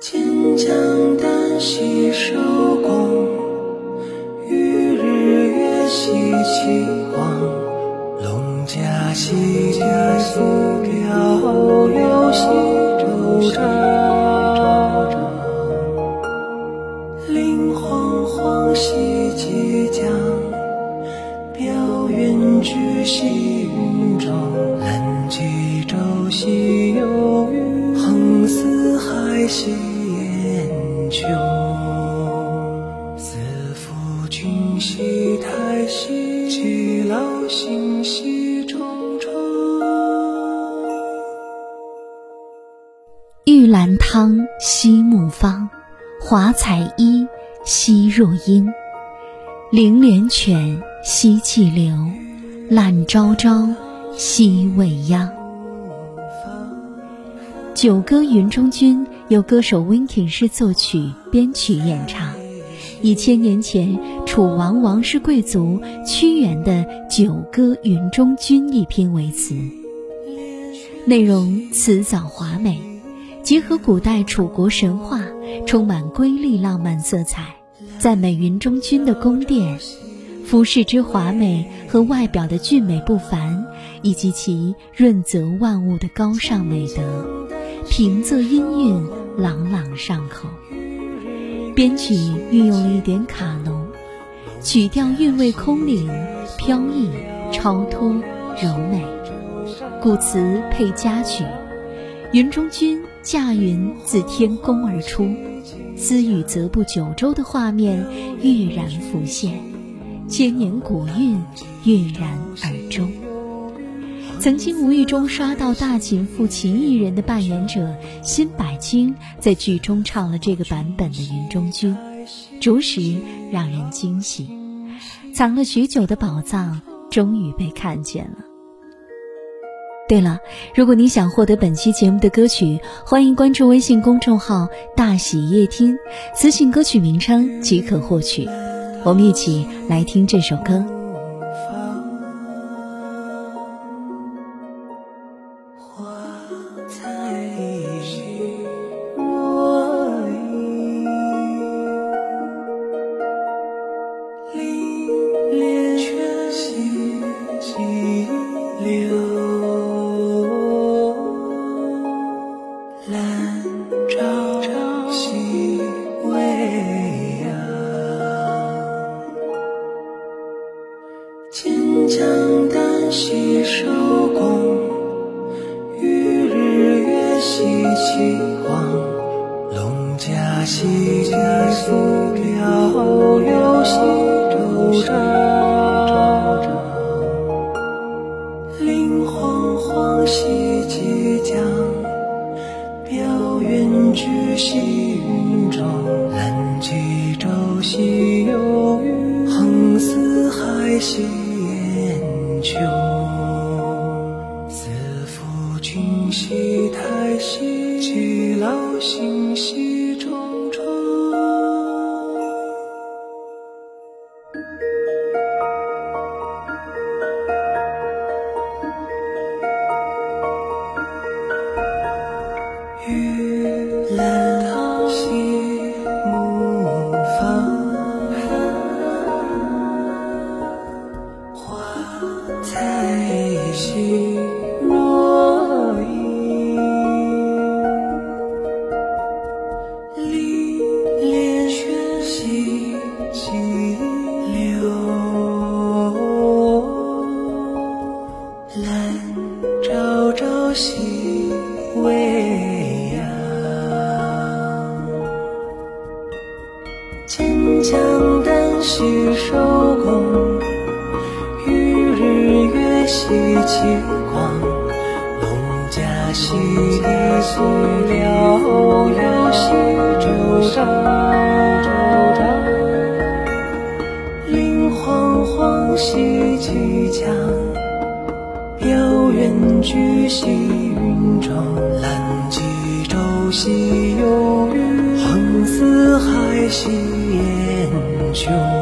金江旦夕收工，与日月西岐黄。龙驾西天浮标，游西洲长。林煌煌兮即将，标云居兮云中。览冀州兮有，海兮烟穹。四父君兮太息，其劳心兮忡忡。玉兰汤西木方，华彩衣兮若英。灵连泉兮气流，懒朝朝兮未央。《九歌·云中君》由歌手 Winky 师作曲、编曲演唱，以千年前楚王王室贵族屈原的《九歌·云中君》一篇为词，内容辞藻华美，结合古代楚国神话，充满瑰丽浪漫色彩，赞美云中君的宫殿、服饰之华美和外表的俊美不凡，以及其润泽万物的高尚美德。平仄音韵朗朗上口，编曲运用了一点卡农，曲调韵味空灵、飘逸、超脱、柔美，古词配佳曲。云中君驾云自天宫而出，思雨泽部九州的画面跃然浮现，千年古韵跃然而中。曾经无意中刷到大秦赋秦艺人的扮演者辛柏青在剧中唱了这个版本的《云中君》，着实让人惊喜。藏了许久的宝藏终于被看见了。对了，如果你想获得本期节目的歌曲，欢迎关注微信公众号“大喜夜听”，私信歌曲名称即可获取。我们一起来听这首歌。金江旦夕收工，与日月兮齐黄。龙驾西天浮标，游西洲长。林煌煌兮即将，标云居兮云中。览冀州兮有，戏言秋子服君兮太息极劳心兮。金江旦夕收工，与日月兮齐黄。龙驾西天溯辽，游西洲长。灵煌煌兮即将，标远居兮云中。览冀州兮有余，横四海兮就